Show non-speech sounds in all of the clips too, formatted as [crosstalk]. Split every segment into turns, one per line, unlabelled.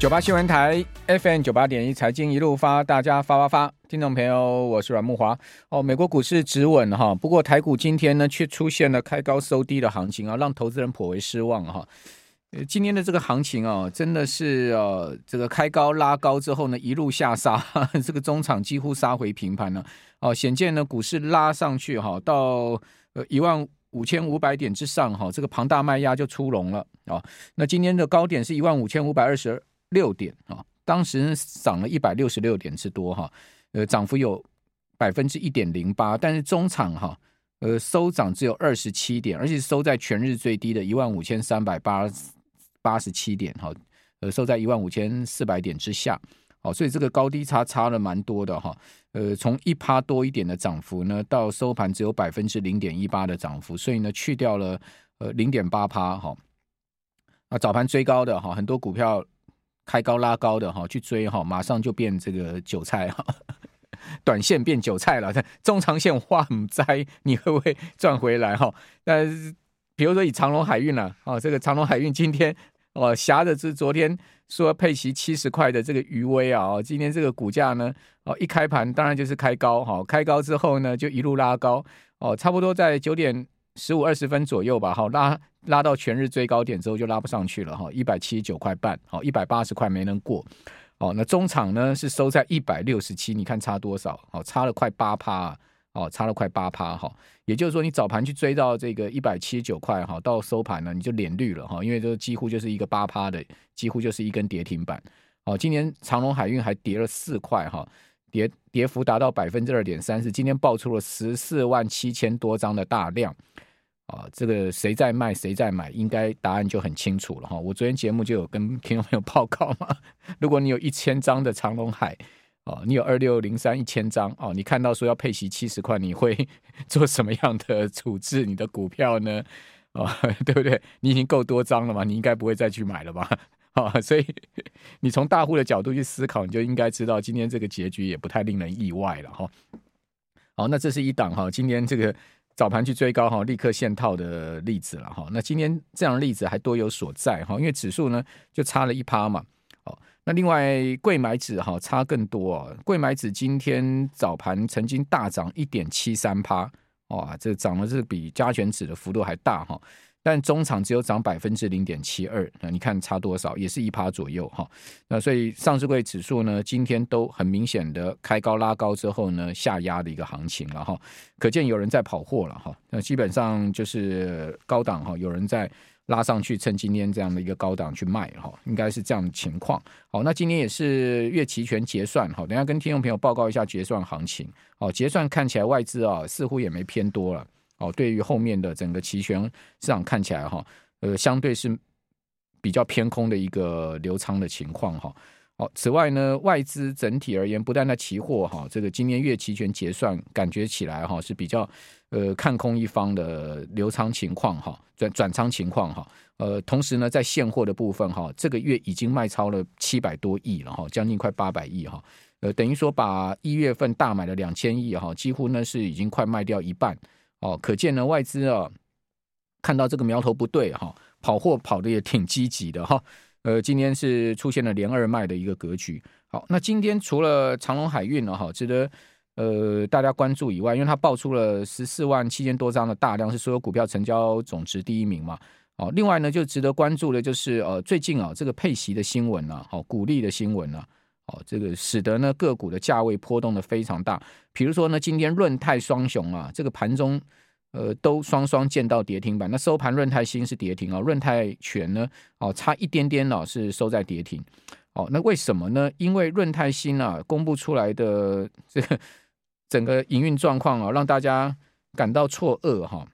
九八新闻台 FM 九八点一财经一路发，大家发发发，听众朋友，我是阮木华。哦，美国股市止稳哈，不过台股今天呢却出现了开高收低的行情啊，让投资人颇为失望哈。呃，今天的这个行情啊，真的是呃，这个开高拉高之后呢，一路下杀，[laughs] 这个中场几乎杀回平盘了。哦，显见呢股市拉上去哈，到呃一万五千五百点之上哈，这个庞大卖压就出笼了啊。那今天的高点是一万五千五百二十二。六点啊，当时涨了一百六十六点之多哈，呃，涨幅有百分之一点零八，但是中场哈，呃，收涨只有二十七点，而且收在全日最低的一万五千三百八八十七点哈，呃，收在一万五千四百点之下，好，所以这个高低差差了蛮多的哈，呃，从一趴多一点的涨幅呢，到收盘只有百分之零点一八的涨幅，所以呢，去掉了呃零点八趴哈，啊，早盘追高的哈，很多股票。开高拉高的哈，去追哈，马上就变这个韭菜哈，[laughs] 短线变韭菜了。[laughs] 中长线花唔栽，你会不会赚回来哈？但是比如说以长隆海运了啊，这个长隆海运今天哦，挟着是昨天说配息七十块的这个余威啊，今天这个股价呢哦，一开盘当然就是开高哈，开高之后呢就一路拉高哦，差不多在九点。十五二十分左右吧，好，拉拉到全日最高点之后就拉不上去了哈，一百七十九块半，好，一百八十块没能过，哦，那中场呢是收在一百六十七，你看差多少？好，差了快八趴，哦，差了快八趴哈，也就是说你早盘去追到这个一百七十九块哈，到收盘呢你就脸绿了哈，因为这几乎就是一个八趴的，几乎就是一根跌停板，哦，今年长隆海运还跌了四块哈。跌跌幅达到百分之二点三四，今天爆出了十四万七千多张的大量啊！这个谁在卖谁在买，应该答案就很清楚了哈。我昨天节目就有跟听众朋友报告嘛，如果你有一千张的长荣海哦，你有二六零三一千张哦，你看到说要配息七十块，你会 [laughs] 做什么样的处置你的股票呢？啊，[laughs] 对不对？你已经够多张了嘛，你应该不会再去买了吧？啊，所以你从大户的角度去思考，你就应该知道今天这个结局也不太令人意外了哈。好，那这是一档哈，今天这个早盘去追高哈，立刻现套的例子了哈。那今天这样的例子还多有所在哈，因为指数呢就差了一趴嘛。好，那另外贵买指哈差更多啊，贵买指今天早盘曾经大涨一点七三趴，哇，这涨的是比加权指的幅度还大哈。但中场只有涨百分之零点七二，那你看差多少，也是一趴左右哈。那所以上市柜指数呢，今天都很明显的开高拉高之后呢，下压的一个行情了哈。可见有人在跑货了哈。那基本上就是高档哈，有人在拉上去，趁今天这样的一个高档去卖哈，应该是这样的情况。好，那今天也是月期权结算哈，等下跟听众朋友报告一下结算行情。好，结算看起来外资啊似乎也没偏多了。哦，对于后面的整个期权市场看起来哈，呃，相对是比较偏空的一个流仓的情况哈。哦，此外呢，外资整体而言，不但在期货哈，这个今年月期权结算感觉起来哈是比较呃看空一方的流仓情况哈，转转仓情况哈。呃，同时呢，在现货的部分哈，这个月已经卖超了七百多亿了哈，将近快八百亿哈。呃，等于说把一月份大买了两千亿哈，几乎呢是已经快卖掉一半。哦，可见呢，外资啊，看到这个苗头不对哈，跑货跑的也挺积极的哈。呃，今天是出现了连二卖的一个格局。好，那今天除了长隆海运呢，哈，值得呃大家关注以外，因为它爆出了十四万七千多张的大量，是所有股票成交总值第一名嘛。哦，另外呢，就值得关注的就是呃，最近啊，这个配息的新闻呐，好，股利的新闻呐。哦，这个使得呢个股的价位波动的非常大。比如说呢，今天润泰双雄啊，这个盘中呃都双双见到跌停板。那收盘润泰新是跌停啊，润泰全呢哦差一点点哦是收在跌停。哦，那为什么呢？因为润泰新啊公布出来的这个整个营运状况啊，让大家感到错愕哈。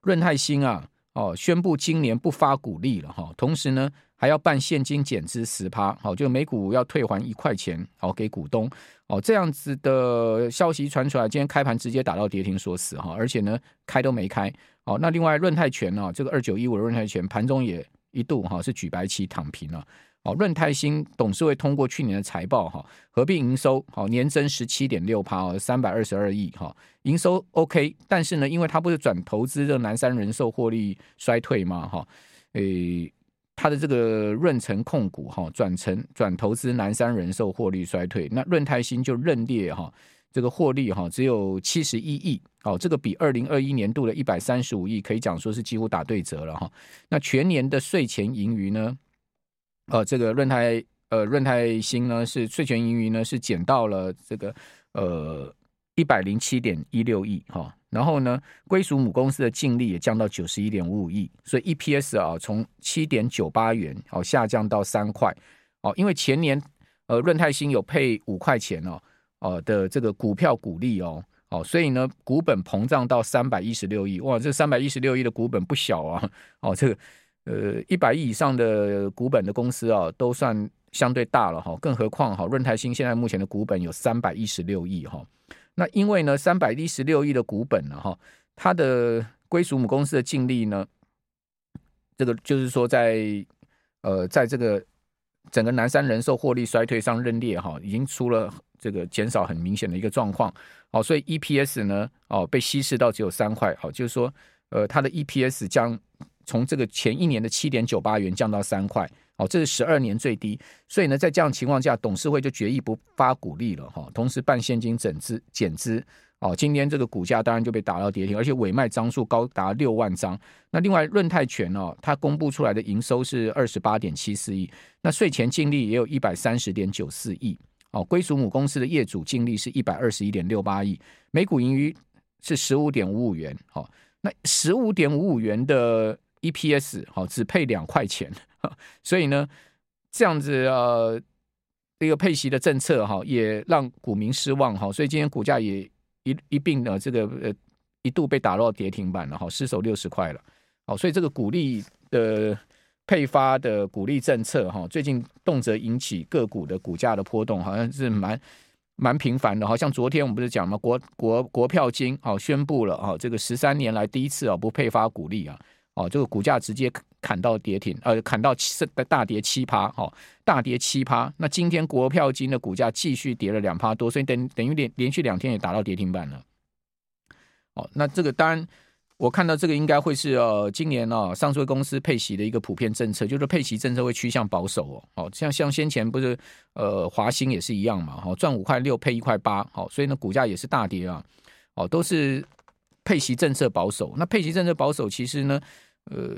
润泰新啊哦宣布今年不发股利了哈，同时呢。还要办现金减资十趴，好，就每股要退还一块钱，好给股东，哦，这样子的消息传出来，今天开盘直接打到跌停锁死哈，而且呢开都没开，好，那另外润泰全呢，这个二九一五的润泰全盘中也一度哈是举白旗躺平了，哦，润泰新董事会通过去年的财报哈，合并营收好年增十七点六趴哦，三百二十二亿哈，营收 OK，但是呢，因为它不是转投资的南山人寿获利衰退嘛哈，诶。它的这个润成控股哈转成转投资南山人寿获利衰退，那润泰新就认列哈这个获利哈只有七十一亿哦，这个比二零二一年度的一百三十五亿可以讲说是几乎打对折了哈。那全年的税前盈余呢？呃，这个润泰呃润泰新呢是税前盈余呢是减到了这个呃一百零七点一六亿哈。然后呢，归属母公司的净利也降到九十一点五五亿，所以 EPS 啊从七点九八元哦下降到三块哦，因为前年呃润泰新有配五块钱哦哦的这个股票股利哦哦，所以呢股本膨胀到三百一十六亿哇，这三百一十六亿的股本不小啊哦，这个呃一百亿以上的股本的公司啊都算相对大了哈，更何况哈润泰新现在目前的股本有三百一十六亿哈。那因为呢，三百一十六亿的股本呢，哈，它的归属母公司的净利呢，这个就是说在呃，在这个整个南山人寿获利衰退上认列哈，已经出了这个减少很明显的一个状况，哦，所以 EPS 呢，哦，被稀释到只有三块，好，就是说，呃，它的 EPS 将从这个前一年的七点九八元降到三块。哦，这是十二年最低，所以呢，在这样情况下，董事会就决议不发股利了哈，同时办现金整资减资。哦，今天这个股价当然就被打到跌停，而且委卖张数高达六万张。那另外润泰全哦，它公布出来的营收是二十八点七四亿，那税前净利也有一百三十点九四亿。哦，归属母公司的业主净利是一百二十一点六八亿，每股盈余是十五点五五元。好，那十五点五五元的 EPS 好，只配两块钱。[laughs] 所以呢，这样子呃，一个配息的政策哈，也让股民失望哈。所以今天股价也一一并呢这个呃一度被打到跌停板了哈，失守六十块了。好，所以这个股利的配发的股利政策哈，最近动辄引起个股的股价的波动，好像是蛮蛮频繁的。好像昨天我们不是讲吗？国国国票金好宣布了啊，这个十三年来第一次啊不配发股利啊。哦，这个股价直接砍到跌停，呃，砍到七大跌七趴，哦，大跌七趴。那今天国票金的股价继续跌了两趴多，所以等等于连连续两天也达到跌停板了。哦，那这个当然，我看到这个应该会是呃，今年哦，上市公司配息的一个普遍政策，就是配息政策会趋向保守哦。哦，像像先前不是呃华兴也是一样嘛，哦，赚五块六配一块八，好，所以呢股价也是大跌啊。哦，都是配息政策保守。那配息政策保守，其实呢？呃，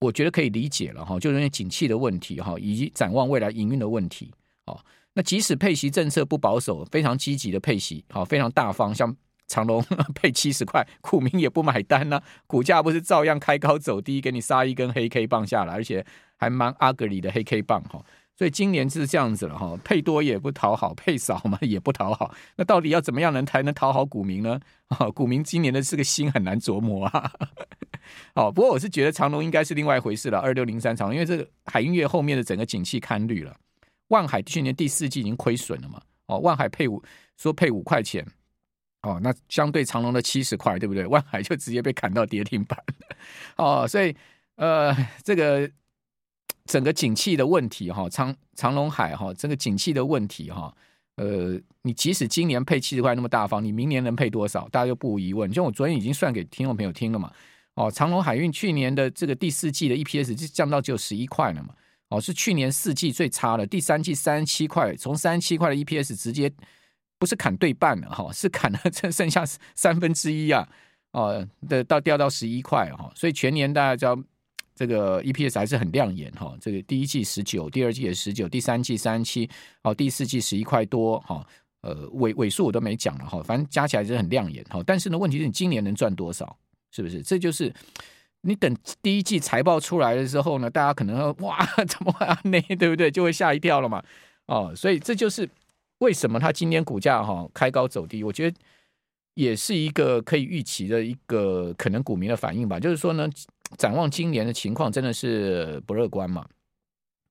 我觉得可以理解了哈，就是因为景气的问题哈，以及展望未来营运的问题。哦，那即使配息政策不保守，非常积极的配息，好，非常大方，像长隆 [laughs] 配七十块，股民也不买单呢，股价不是照样开高走低，给你杀一根黑 K 棒下来，而且还蛮阿格里的黑 K 棒哈。所以今年是这样子了哈，配多也不讨好，配少嘛也不讨好。那到底要怎么样能才能讨好股民呢？啊，股民今年的这个心很难琢磨啊。[laughs] 好，不过我是觉得长荣应该是另外一回事了。二六零三长荣，因为这个海音乐后面的整个景气堪虑了。万海去年第四季已经亏损了嘛？哦，万海配五说配五块钱，哦，那相对长荣的七十块，对不对？万海就直接被砍到跌停板。[laughs] 哦，所以呃，这个。整个景气的问题哈，长长隆海哈，这个景气的问题哈，呃，你即使今年配七十块那么大方，你明年能配多少？大家就不无疑问。就我昨天已经算给听众朋友听了嘛，哦，长隆海运去年的这个第四季的 EPS 就降到只有十一块了嘛，哦，是去年四季最差的，第三季三十七块，从三十七块的 EPS 直接不是砍对半了哈，是砍了剩剩下三分之一啊，哦，的到掉到十一块哈，所以全年大家就要。这个 EPS 还是很亮眼哈，这个第一季十九，第二季也十九，第三季三十七，哦，第四季十一块多哈，呃尾尾数我都没讲了哈，反正加起来是很亮眼哈。但是呢，问题是你今年能赚多少？是不是？这就是你等第一季财报出来的时候呢，大家可能 [laughs] 哇，怎么会啊？那对不对？就会吓一跳了嘛。哦，所以这就是为什么它今天股价哈开高走低，我觉得也是一个可以预期的一个可能股民的反应吧。就是说呢。展望今年的情况真的是不乐观嘛？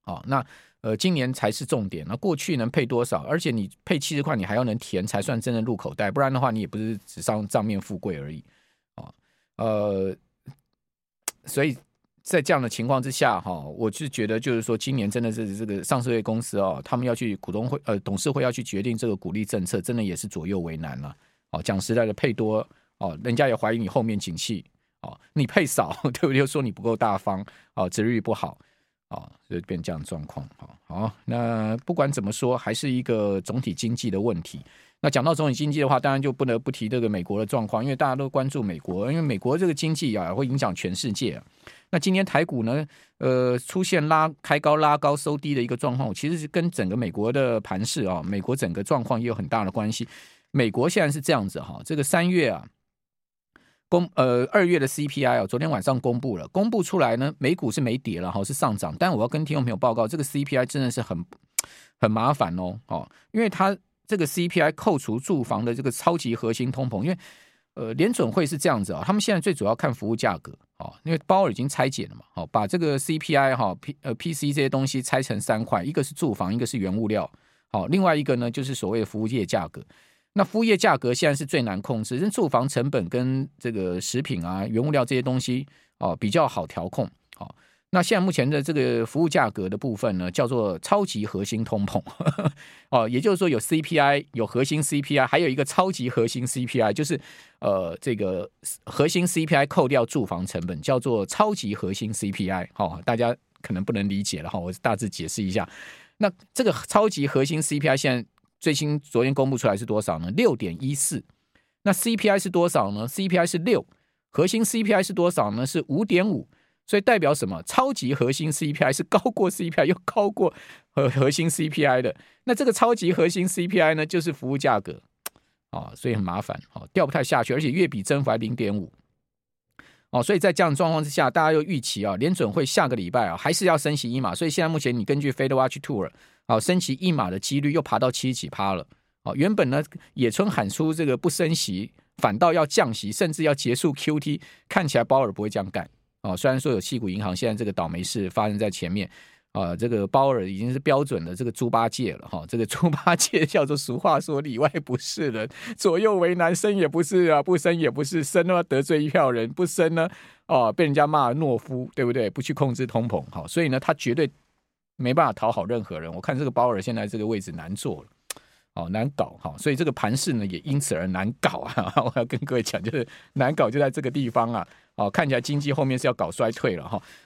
哦，那呃，今年才是重点。那过去能配多少？而且你配七十块，你还要能填才算真的入口袋，不然的话，你也不是纸上账面富贵而已。哦，呃，所以在这样的情况之下，哈，我是觉得就是说，今年真的是这个上市公司哦，他们要去股东会呃董事会要去决定这个鼓励政策，真的也是左右为难了。哦，讲实在的，配多哦，人家也怀疑你后面景气。哦，你配少，对 [laughs] 不对？又说你不够大方，哦，值日不好，哦，就变这样状况。好，好，那不管怎么说，还是一个总体经济的问题。那讲到总体经济的话，当然就不得不提这个美国的状况，因为大家都关注美国，因为美国这个经济啊会影响全世界。那今天台股呢，呃，出现拉开高拉高收低的一个状况，其实是跟整个美国的盘势啊，美国整个状况也有很大的关系。美国现在是这样子哈，这个三月啊，公呃二月的 CPI 啊，昨天晚上公布了，公布出来呢，美股是没跌了哈，是上涨。但我要跟听众朋友报告，这个 CPI 真的是很很麻烦哦，哦，因为它。这个 CPI 扣除住房的这个超级核心通膨，因为呃联准会是这样子啊，他们现在最主要看服务价格啊，因为包已经拆解了嘛，好把这个 CPI 哈 P 呃 PC 这些东西拆成三块，一个是住房，一个是原物料，好，另外一个呢就是所谓的服务业价格。那服务业价格现在是最难控制，因为住房成本跟这个食品啊原物料这些东西哦比较好调控，好。那现在目前的这个服务价格的部分呢，叫做超级核心通膨，呵呵哦，也就是说有 CPI，有核心 CPI，还有一个超级核心 CPI，就是呃这个核心 CPI 扣掉住房成本，叫做超级核心 CPI。好，大家可能不能理解了哈，我大致解释一下。那这个超级核心 CPI 现在最新昨天公布出来是多少呢？六点一四。那 CPI 是多少呢？CPI 是六，核心 CPI 是多少呢？是五点五。所以代表什么？超级核心 CPI 是高过 CPI 又高过核核心 CPI 的。那这个超级核心 CPI 呢，就是服务价格啊，所以很麻烦，哦，掉不太下去，而且月比增幅还零点五，哦，所以在这样的状况之下，大家又预期啊，联准会下个礼拜啊，还是要升息一码。所以现在目前你根据 Fed Watch Tool 啊，升息一码的几率又爬到七十几趴了。哦，原本呢，野村喊出这个不升息，反倒要降息，甚至要结束 QT，看起来鲍尔不会这样干。哦，虽然说有矽谷银行现在这个倒霉事发生在前面，啊，这个鲍尔已经是标准的这个猪八戒了哈，这个猪八戒叫做俗话说里外不是人，左右为难，升也不是啊，不升也不是，升了得罪一票人，不升呢，哦，被人家骂懦夫，对不对？不去控制通膨，好，所以呢，他绝对没办法讨好任何人。我看这个鲍尔现在这个位置难做了。哦，难搞哈，所以这个盘势呢也因此而难搞啊！[laughs] 我要跟各位讲，就是难搞就在这个地方啊！哦，看起来经济后面是要搞衰退了哈。